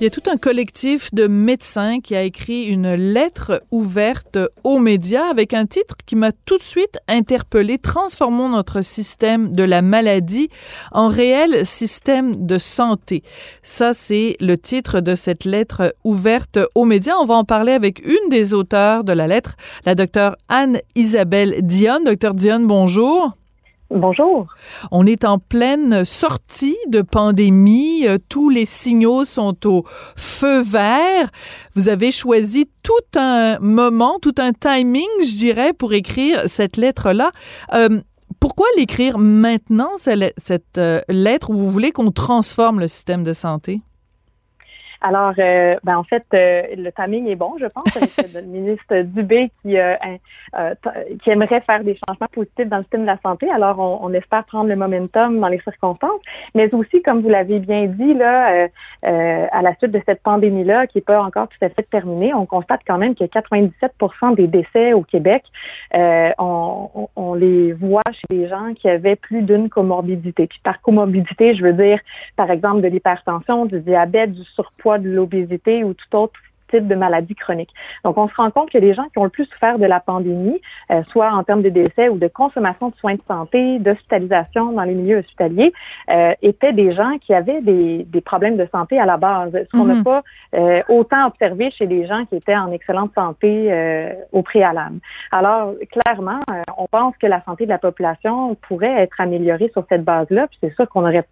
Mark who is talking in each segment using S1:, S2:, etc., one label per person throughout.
S1: Il y a tout un collectif de médecins qui a écrit une lettre ouverte aux médias avec un titre qui m'a tout de suite interpellé. Transformons notre système de la maladie en réel système de santé. Ça, c'est le titre de cette lettre ouverte aux médias. On va en parler avec une des auteurs de la lettre, la docteure Anne-Isabelle Dionne. Docteur Dionne, bonjour.
S2: Bonjour.
S1: On est en pleine sortie de pandémie. Euh, tous les signaux sont au feu vert. Vous avez choisi tout un moment, tout un timing, je dirais, pour écrire cette lettre-là. Euh, pourquoi l'écrire maintenant, cette euh, lettre, où vous voulez qu'on transforme le système de santé?
S2: Alors, euh, ben, en fait, euh, le timing est bon, je pense, avec le ministre Dubé qui, euh, qui aimerait faire des changements positifs dans le système de la santé. Alors, on, on espère prendre le momentum dans les circonstances, mais aussi, comme vous l'avez bien dit, là, à la suite de cette pandémie-là, qui n'est pas encore tout à fait terminée, on constate quand même que 97% des décès au Québec, on, on, les voit chez des gens qui avaient plus d'une comorbidité. Puis par comorbidité, je veux dire, par exemple, de l'hypertension, du diabète, du surpoids, de l'obésité ou tout autre type de maladie chronique. Donc, on se rend compte que les gens qui ont le plus souffert de la pandémie, euh, soit en termes de décès ou de consommation de soins de santé, d'hospitalisation dans les milieux hospitaliers, euh, étaient des gens qui avaient des, des, problèmes de santé à la base, ce qu'on n'a mhm. pas euh, autant observé chez des gens qui étaient en excellente santé au préalable? Alors, clairement, on pense que la santé de la population pourrait être améliorée sur cette base-là, puis c'est ça qu'on aurait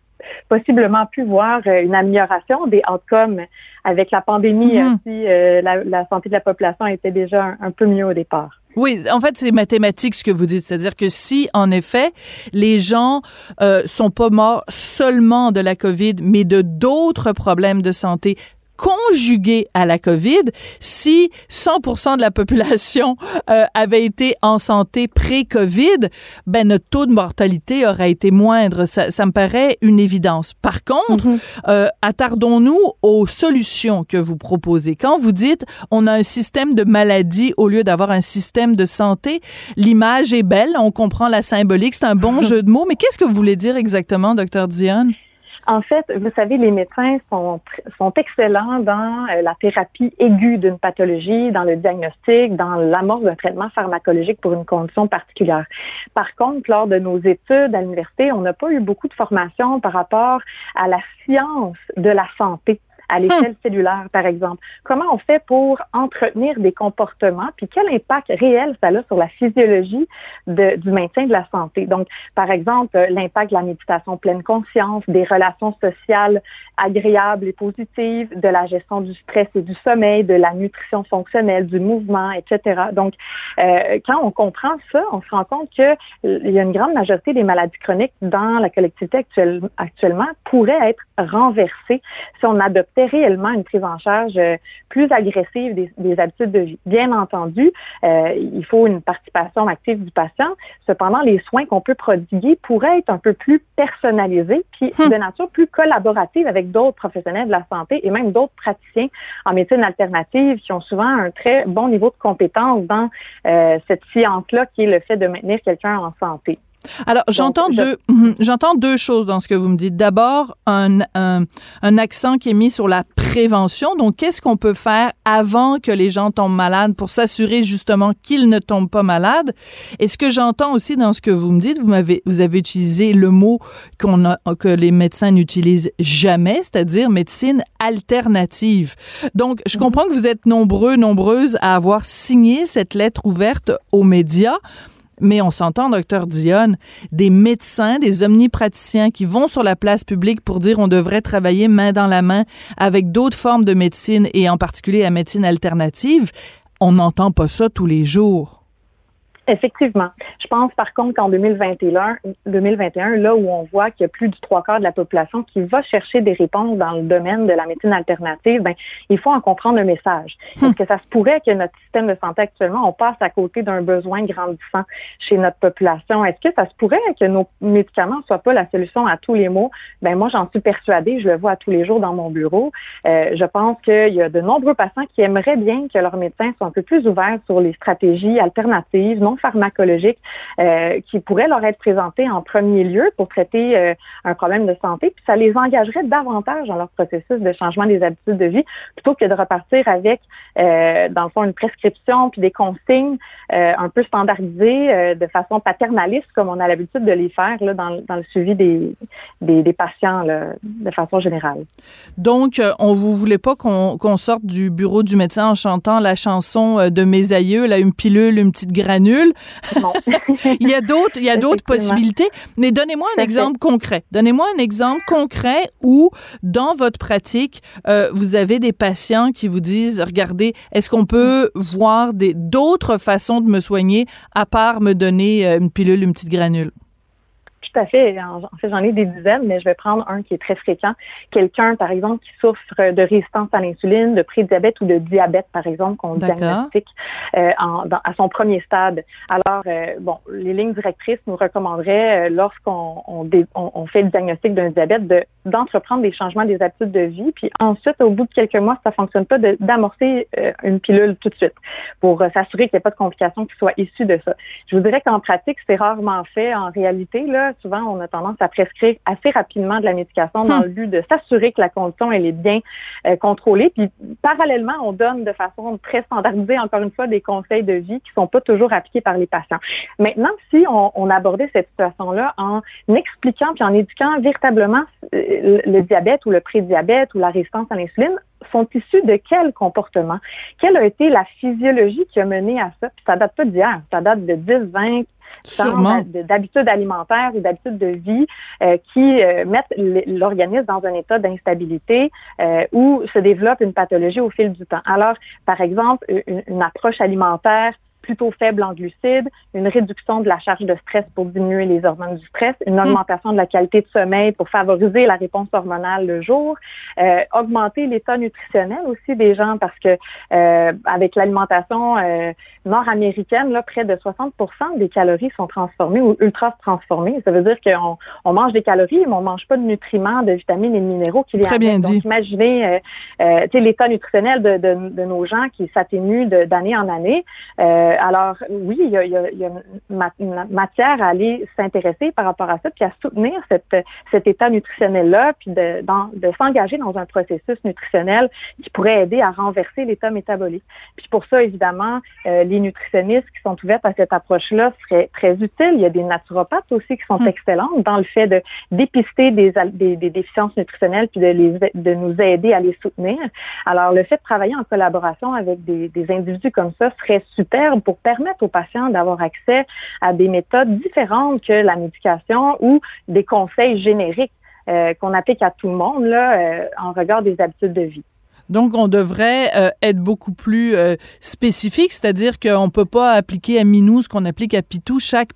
S2: possiblement pu voir euh, une amélioration des outcomes avec la pandémie mhm. si euh, la, santé de la population était déjà un, peu mieux au départ.
S1: Oui, en fait, c'est mathématique ce que vous dites. C'est-à-dire que si, en effet, les gens euh, sont pas morts seulement de la COVID, mais de d'autres problèmes de santé conjugué à la COVID, si 100% de la population euh, avait été en santé pré-COVID, ben notre taux de mortalité aurait été moindre. Ça, ça me paraît une évidence. Par contre, mm-hmm. euh, attardons-nous aux solutions que vous proposez. Quand vous dites on a un système de maladie au lieu d'avoir un système de santé, l'image est belle, on comprend la symbolique, c'est un bon jeu de mots, mais qu'est-ce que vous voulez dire exactement, docteur Dionne?
S2: En fait, vous savez, les médecins sont, excellents dans euh, la thérapie aiguë d'une pathologie, dans le diagnostic, dans l'amorce d'un traitement pharmacologique pour une condition particulière. Par contre, lors de nos études à l'université, on n'a pas eu beaucoup de formation par rapport à la science de la santé à l'échelle hmm. cellulaire, par exemple. Comment on fait pour entretenir des comportements, puis quel impact réel ça a sur la physiologie de, du maintien de la santé? Donc, par exemple, euh, l'impact de la méditation pleine conscience, des relations sociales agréables et positives, de la gestion du stress et du sommeil, de la nutrition fonctionnelle, du mouvement, etc. Donc, euh, quand on comprend ça, on se rend compte qu'il y a une grande majorité des maladies chroniques dans la collectivité actuelle, actuellement pourraient être renversées si on adopte réellement une prise en charge euh, plus agressive des, habitudes de vie. Bien entendu, euh, il faut une participation active du patient. Cependant, les soins qu'on peut prodiguer pourraient être un peu plus personnalisés, puis hmm. de nature plus collaborative avec d'autres professionnels de la santé et même d'autres praticiens en médecine alternative qui ont souvent un très bon niveau de compétence dans euh, cette science-là qui est le fait de maintenir quelqu'un en santé.
S1: Alors, j'entends deux, mhm, j'entends deux choses dans ce que vous me dites. D'abord, un, un, un, accent qui est mis sur la prévention. Donc, qu'est-ce qu'on peut faire avant que les gens tombent malades pour s'assurer justement qu'ils ne tombent pas malades? Et ce que j'entends aussi dans ce que vous me dites, vous m'avez, vous avez utilisé le mot qu'on a, que les médecins n'utilisent jamais, c'est-à-dire médecine alternative. Donc, je mhm. comprends que vous êtes nombreux, nombreuses à avoir signé cette lettre ouverte aux médias. Mais on s'entend, docteur Dionne, des médecins, des omnipraticiens qui vont sur la place publique pour dire on devrait travailler main dans la main avec d'autres formes de médecine et en particulier la médecine alternative. On n'entend pas ça tous les jours.
S2: Effectivement. Je pense par contre qu'en 2021, 2021, là où on voit qu'il y a plus du trois quarts de la population qui va chercher des réponses dans le domaine de la médecine alternative, ben, il faut en comprendre le message. Est-ce hmm. que ça se pourrait que notre système de santé actuellement, on passe à côté d'un besoin grandissant chez notre population? Est-ce que ça se pourrait que nos médicaments ne soient pas la solution à tous les maux? Ben, moi, j'en suis persuadée. Je le vois tous les jours dans mon bureau. Euh, je pense qu'il y a de nombreux patients qui aimeraient bien que leurs médecins soient un peu plus ouverts sur les stratégies alternatives, non pharmacologiques euh, qui pourraient leur être présentées en premier lieu pour traiter euh, un problème de santé, puis ça les engagerait davantage dans leur processus de changement des habitudes de vie plutôt que de repartir avec, euh, dans le fond, une prescription puis des consignes un peu standardisées de façon paternaliste comme on a l'habitude de les faire là, dans, le suivi des, des, patients de façon générale.
S1: Donc, on vous voulait pas qu'on sorte du bureau du médecin en chantant la chanson de mes aïeux, là, une pilule, une petite granule. il y a d'autres, il y a d'autres possibilités. Mais donnez-moi un exemple concret. Donnez-moi un exemple concret où, dans votre pratique, euh, vous avez des patients qui vous disent, regardez, est-ce qu'on peut voir d'autres façons de me soigner à part me donner euh, une pilule, une petite granule?
S2: Tout à fait. En, fait, j'en ai des dizaines, mais je vais prendre un qui est très fréquent. Quelqu'un, par exemple, qui souffre de résistance à l'insuline, de prédiabète ou de diabète, par exemple, qu'on diagnostique euh, à son premier stade. Alors, euh, bon, les lignes directrices nous recommanderaient, euh, lorsqu'on on, fait le diagnostic d'un diabète, de, d'entreprendre des changements des habitudes de vie. Puis ensuite, au bout de quelques mois, si ça fonctionne pas, d'amorcer une pilule tout de suite pour s'assurer qu'il n'y ait pas de complications qui soient issues de ça. Je vous dirais qu'en pratique, c'est rarement fait en réalité. Là, souvent, on a tendance à prescrire assez rapidement de la médication dans le but de s'assurer que la condition elle est bien euh, contrôlée. Puis parallèlement, on donne de façon très standardisée, encore une fois, des conseils de vie qui sont pas toujours appliqués par les patients. Maintenant, si on, abordait cette situation-là en expliquant puis en éduquant véritablement euh, le diabète ou le prédiabète ou la résistance à l'insuline, sont issus de quel comportement? Quelle a été la physiologie qui a mené à ça? Puis ça date pas d'hier, ça date de 10, 20, d'habitudes alimentaires ou d'habitudes de vie euh, qui euh, mettent l'organisme dans un état d'instabilité euh, où se développe une pathologie au fil du temps. Alors, par exemple, une approche alimentaire plutôt faible en glucides, une réduction de la charge de stress pour diminuer les hormones du stress, une hmm. augmentation de la qualité de sommeil pour favoriser la réponse hormonale le jour, euh, augmenter l'état nutritionnel aussi des gens parce que euh, avec l'alimentation euh, nord-américaine, là, près de 60% des calories sont transformées ou ultra transformées. Ça veut dire qu'on on mange des calories, mais on mange pas de nutriments, de vitamines et de minéraux qui viennent.
S1: Très bien dit.
S2: Donc, imaginez l'état nutritionnel de, de, de, nos gens qui s'atténue d'année en année. Euh, alors, oui, il y a, il y a une matière à aller s'intéresser par rapport à ça, puis à soutenir cette, cet état nutritionnel-là, puis de, de s'engager dans un processus nutritionnel qui pourrait aider à renverser l'état métabolique. Puis pour ça, évidemment, euh, les nutritionnistes qui sont ouverts à cette approche-là seraient très utiles. Il y a des naturopathes aussi qui sont hmm. excellentes dans le fait de dépister des, des, des déficiences nutritionnelles, puis de, les, de nous aider à les soutenir. Alors, le fait de travailler en collaboration avec des, des individus comme ça serait superbe pour permettre aux patients d'avoir accès à des méthodes différentes que la médication ou des conseils génériques euh, qu'on applique à tout le monde là, euh, en regard des habitudes de vie.
S1: Donc, on devrait euh, être beaucoup plus euh, spécifique, c'est-à-dire qu'on ne peut pas appliquer à Minou ce qu'on applique à Pitou. Chaque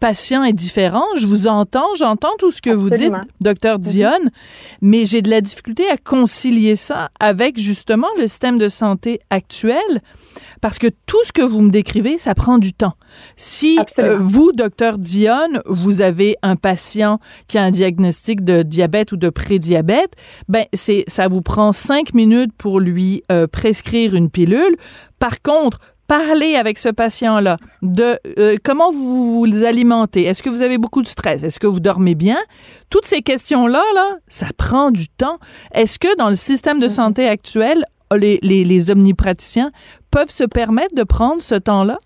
S1: patient est différent. Je vous entends, j'entends tout ce que vous dites, docteur mhm. Dionne, mais j'ai de la difficulté à concilier ça avec justement le système de santé actuel parce que tout ce que vous me décrivez, ça prend du temps. Si euh, vous, docteur Dionne, vous avez un patient qui a un diagnostic de diabète ou de prédiabète, ben c'est ça vous prend cinq minutes pour lui euh, prescrire une pilule. Par contre, parler avec ce patient-là de euh, comment vous vous alimentez. Est-ce que vous avez beaucoup de stress? Est-ce que vous dormez bien? Toutes ces questions-là, là, ça prend du temps. Est-ce que dans le système de mm-hmm. santé actuel, les, les, les omnipraticiens peuvent se permettre de prendre ce temps-là?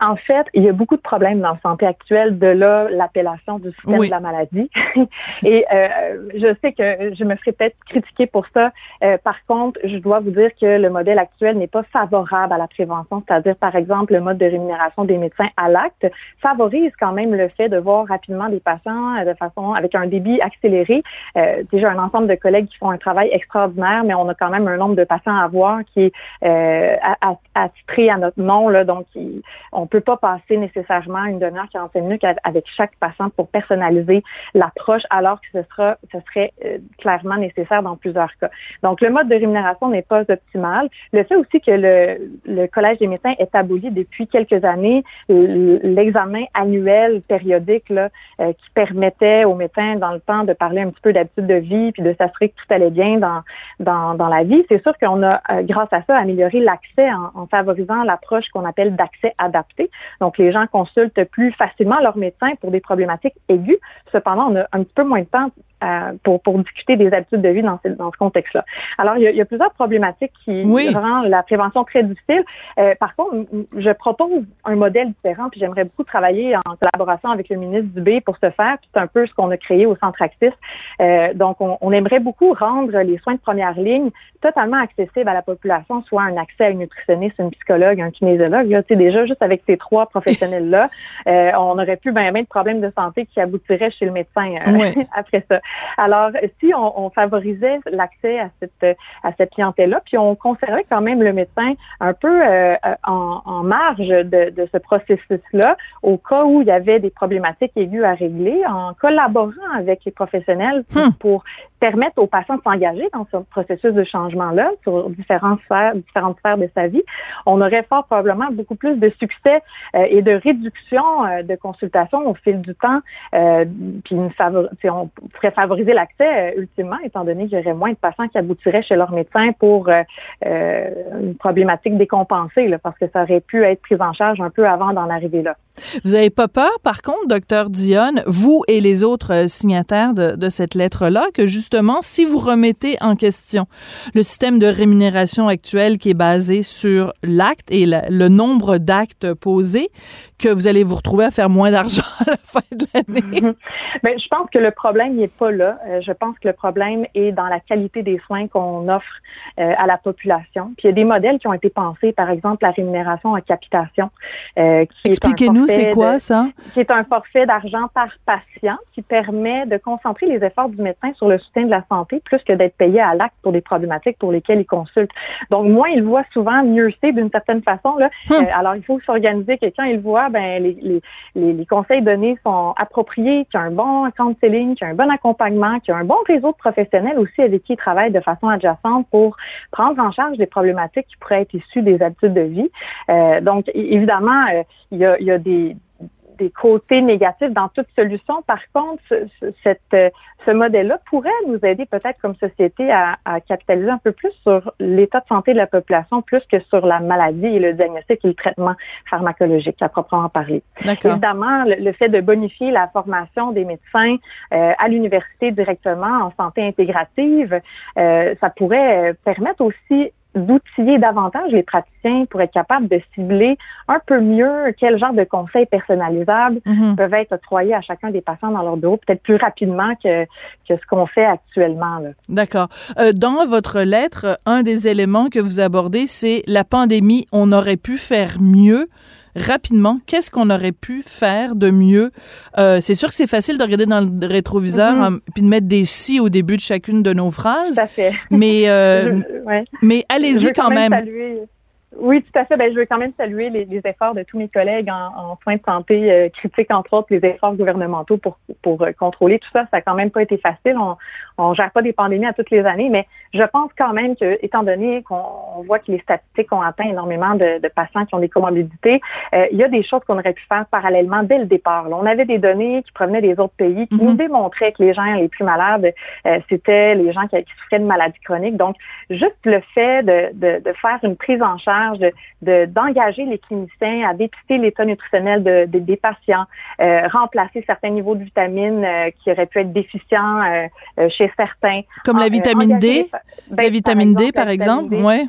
S2: En fait, il y a beaucoup de problèmes dans la santé actuelle, de là l'appellation du système de la maladie. Et euh, je sais que je me ferai peut-être critiquer pour ça. Euh, par contre, je dois vous dire que le modèle actuel n'est pas favorable à la prévention, c'est-à-dire par exemple le mode de rémunération des médecins à l'acte favorise quand même le fait de voir rapidement des patients euh, de façon avec un débit accéléré. Euh, déjà un ensemble de collègues qui font un travail extraordinaire, mais on a quand même un nombre de patients à voir qui est euh, attitré à notre nom là, donc on peut pas passer nécessairement une demi-heure, 45 minutes avec chaque patient pour personnaliser l'approche, alors que ce sera, ce serait euh, clairement nécessaire dans plusieurs cas. Donc, le mode de rémunération n'est pas optimal. Le fait aussi que le, le Collège des médecins est aboli depuis quelques années l'examen annuel périodique là, euh, qui permettait aux médecins dans le temps de parler un petit peu d'habitude de vie puis de s'assurer que tout allait bien dans, dans, dans la vie. C'est sûr qu'on a, euh, grâce à ça, amélioré l'accès en, en favorisant l'approche qu'on appelle d'accès adapté Donc, les gens consultent plus facilement leur médecin pour des problématiques aiguës. Cependant, on a un petit peu moins de temps euh, pour, pour discuter des habitudes de vie dans ce, dans ce contexte-là. Alors, il y, a, il y, a, plusieurs problématiques qui rendent la prévention très difficile. Euh, par contre, je propose un modèle différent, puis j'aimerais beaucoup travailler en collaboration avec le ministre Dubé pour ce faire. C'est un peu ce qu'on a créé au Centre Axis. Euh, donc, on, on, aimerait beaucoup rendre les soins de première ligne totalement accessibles à la population, soit un accès à une nutritionniste, une psychologue, un kinésiologue. Là, déjà, juste avec ces trois professionnels-là, euh, on aurait plus bien ben de problèmes de santé qui aboutiraient chez le médecin euh, oui. après ça. Alors, si on, on favorisait l'accès à cette à cette clientèle-là, puis on conservait quand même le médecin un peu euh, en, en, marge de, de ce processus-là, au cas où il y avait des problématiques aiguës à régler, en collaborant avec les professionnels hmm. pour permettre aux patients de s'engager dans ce processus de changement-là sur différentes sphères, différentes sphères de sa vie, on aurait fort probablement beaucoup plus de succès euh, et de réduction euh, de consultations au fil du temps. Euh, puis on pourrait favoriser l'accès euh, ultimement, étant donné qu'il y aurait moins de patients qui aboutiraient chez leur médecin pour euh, une problématique décompensée, là, parce que ça aurait pu être pris en charge un peu avant d'en arriver là.
S1: Vous n'avez pas peur, par contre, docteur Dionne, vous et les autres signataires de, de cette lettre-là, que justement, si vous remettez en question le système de rémunération actuel qui est basé sur l'acte et le nombre d'actes posés, que vous allez vous retrouver à faire moins d'argent à la fin de l'année?
S2: Bien, je pense que le problème n'est pas là. Euh, je pense que le problème est dans la qualité des soins qu'on offre euh, à la population. Puis il y a des modèles qui ont été pensés, par exemple la rémunération en capitation.
S1: Euh, Expliquez-nous, c'est quoi ça?
S2: Qui est un forfait d'argent par patient qui permet de concentrer les efforts du médecin sur le soutien de la santé plus que d'être payé à l'acte pour des problématiques pour lesquelles il consulte. Donc, moins il voit souvent, mieux c'est d'une certaine façon. Là. Hum. Euh, alors, il faut s'organiser que quand il voit, ben, les, les, les, conseils donnés sont appropriés, qu'il y a un bon counseling, qu'il y a un bon accompagnement, qu'il y a un bon réseau de professionnels aussi avec qui il travaille de façon adjacente pour prendre en charge des problématiques qui pourraient être issues des habitudes de vie. Euh, donc, évidemment, euh, il y a, il y a des des côtés négatifs dans toute solution. Par contre, ce, cette, euh, ce modèle-là pourrait nous aider peut-être comme société à, à, capitaliser un peu plus sur l'état de santé de la population, plus que sur la maladie et le diagnostic et le traitement pharmacologique, à proprement parler. Évidemment, le, le, fait de bonifier la formation des médecins euh, à l'université directement en santé intégrative, euh, ça pourrait permettre aussi d'outiller davantage les praticiens pour être capables de cibler un peu mieux quel genre de conseils personnalisables mm-hmm. peuvent être octroyés à chacun des patients dans leur bureau, peut-être plus rapidement que, que ce qu'on fait actuellement.
S1: D'accord. Euh, dans votre lettre, un des éléments que vous abordez, c'est la pandémie, on aurait pu faire mieux rapidement, qu'est-ce qu'on aurait pu faire de mieux? Euh, c'est sûr que c'est facile de regarder dans le rétroviseur mm -hmm. puis de mettre des si au début de chacune de nos phrases.
S2: Fait.
S1: Mais, euh,
S2: je, ouais.
S1: mais allez-y quand, quand, même.
S2: même. Oui, tout à fait. Ben, je veux quand même saluer les, les efforts de tous mes collègues en, en soins de santé euh, critiques, entre autres, les efforts gouvernementaux pour, pour euh, contrôler tout ça. Ça n'a quand même pas été facile. On ne gère pas des pandémies à toutes les années, mais je pense quand même que, étant donné qu'on voit que les statistiques ont atteint énormément de, de patients qui ont des comorbidités, euh, il y a des choses qu'on aurait pu faire parallèlement dès le départ. Là, on avait des données qui provenaient des autres pays qui mm -hmm. nous démontraient que les gens les plus malades, euh, c'était les gens qui, qui, souffraient de maladies chroniques. Donc, juste le fait de, de, de faire une prise en charge d'engager de, les cliniciens à dépister l'état nutritionnel de, de, des patients, euh, remplacer certains niveaux de vitamines euh, qui auraient pu être déficients euh, chez certains.
S1: Comme la vitamine D? Ben, la vitamine D, par exemple?
S2: Oui,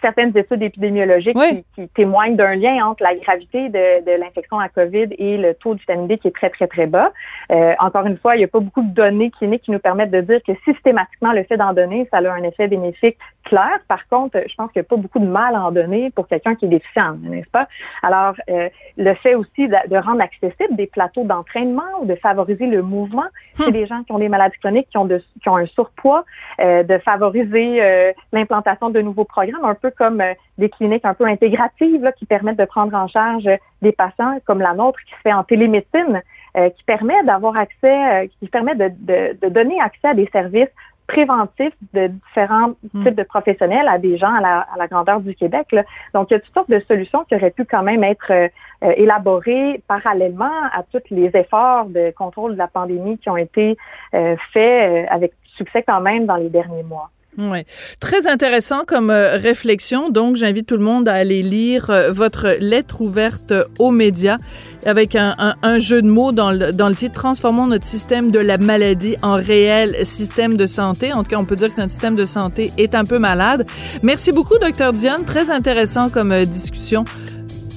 S2: certaines études épidémiologiques oui. qui, qui, témoignent d'un lien entre la gravité de, de l'infection à COVID et le taux de vitamine D qui est très, très, très bas. Euh, encore une fois, il n'y a pas beaucoup de données cliniques qui nous permettent de dire que systématiquement, le fait d'en donner, ça a un effet bénéfique clair. Par contre, je pense qu'il n'y a pas beaucoup de mal à en donner pour quelqu'un qui est déficient, n'est-ce pas? Alors, euh, le fait aussi de, de rendre accessible des plateaux d'entraînement ou de favoriser le mouvement chez hmm. des gens qui ont des maladies chroniques, qui ont, de, qui ont un surpoids, euh, de favoriser euh, l'implantation de nouveaux programmes, un peu comme euh, des cliniques un peu intégratives là, qui permettent de prendre en charge des patients comme la nôtre qui se fait en télémédecine, euh, qui permet d'avoir accès, qui permet de, de, de donner accès à des services préventif de différents mmh. types de professionnels à des gens à la, à la grandeur du Québec. Là. Donc, il y a toutes sortes de solutions qui auraient pu quand même être euh, élaborées parallèlement à tous les efforts de contrôle de la pandémie qui ont été euh, faits euh, avec succès quand même dans les derniers mois.
S1: Oui. Très intéressant comme euh, réflexion. Donc, j'invite tout le monde à aller lire euh, votre lettre ouverte aux médias avec un, un, jeu de mots dans le, dans le titre Transformons notre système de la maladie en réel système de santé. En tout cas, on peut dire que notre système de santé est un peu malade. Merci beaucoup, docteur Diane. Très intéressant comme euh, discussion.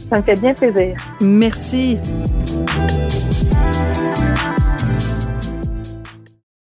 S2: Ça me fait bien plaisir.
S1: Merci.